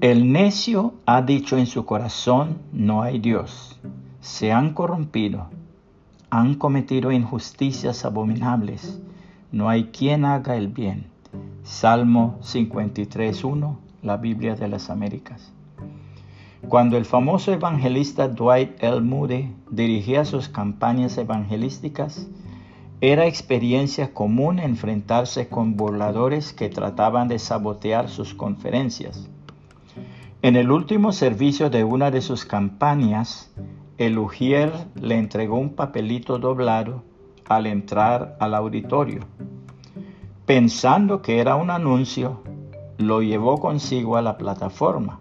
El necio ha dicho en su corazón, no hay Dios. Se han corrompido, han cometido injusticias abominables. No hay quien haga el bien. Salmo 53.1, la Biblia de las Américas. Cuando el famoso evangelista Dwight L. Moody dirigía sus campañas evangelísticas, era experiencia común enfrentarse con burladores que trataban de sabotear sus conferencias. En el último servicio de una de sus campañas, el Ujier le entregó un papelito doblado al entrar al auditorio. Pensando que era un anuncio, lo llevó consigo a la plataforma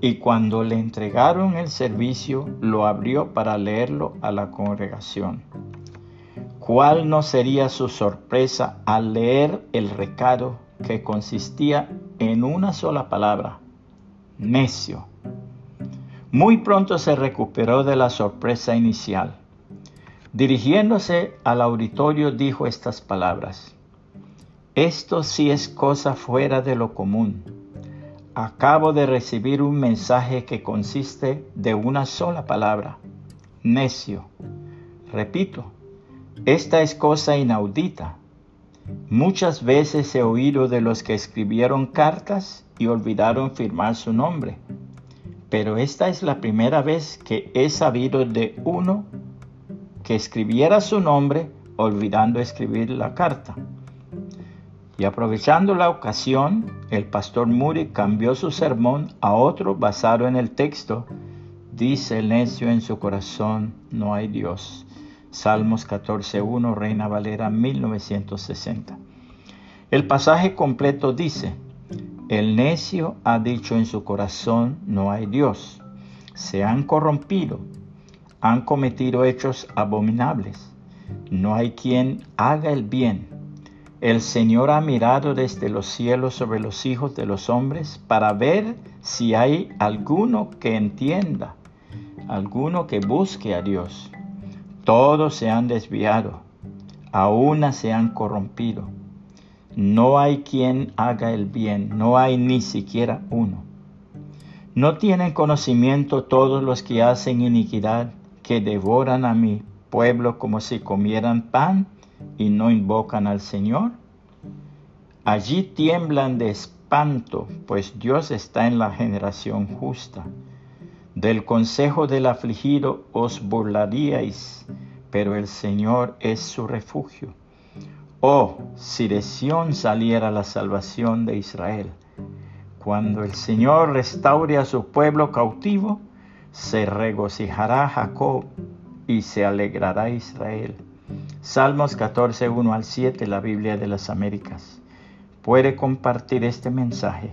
y cuando le entregaron el servicio lo abrió para leerlo a la congregación. ¿Cuál no sería su sorpresa al leer el recado que consistía en una sola palabra? Necio. Muy pronto se recuperó de la sorpresa inicial. Dirigiéndose al auditorio dijo estas palabras. Esto sí es cosa fuera de lo común. Acabo de recibir un mensaje que consiste de una sola palabra, necio. Repito, esta es cosa inaudita. Muchas veces he oído de los que escribieron cartas y olvidaron firmar su nombre. Pero esta es la primera vez que he sabido de uno que escribiera su nombre olvidando escribir la carta. Y aprovechando la ocasión, el pastor Muri cambió su sermón a otro basado en el texto, dice el necio en su corazón, no hay Dios. Salmos 14.1, Reina Valera 1960. El pasaje completo dice, el necio ha dicho en su corazón, no hay Dios. Se han corrompido, han cometido hechos abominables. No hay quien haga el bien. El Señor ha mirado desde los cielos sobre los hijos de los hombres para ver si hay alguno que entienda, alguno que busque a Dios. Todos se han desviado, a una se han corrompido no hay quien haga el bien, no hay ni siquiera uno. ¿No tienen conocimiento todos los que hacen iniquidad, que devoran a mi pueblo como si comieran pan y no invocan al Señor? Allí tiemblan de espanto, pues Dios está en la generación justa. Del consejo del afligido os burlaríais, pero el Señor es su refugio. Oh, si de Sión saliera la salvación de Israel. Cuando el Señor restaure a su pueblo cautivo, se regocijará Jacob y se alegrará Israel. Salmos 14, 1 al 7, la Biblia de las Américas. Puede compartir este mensaje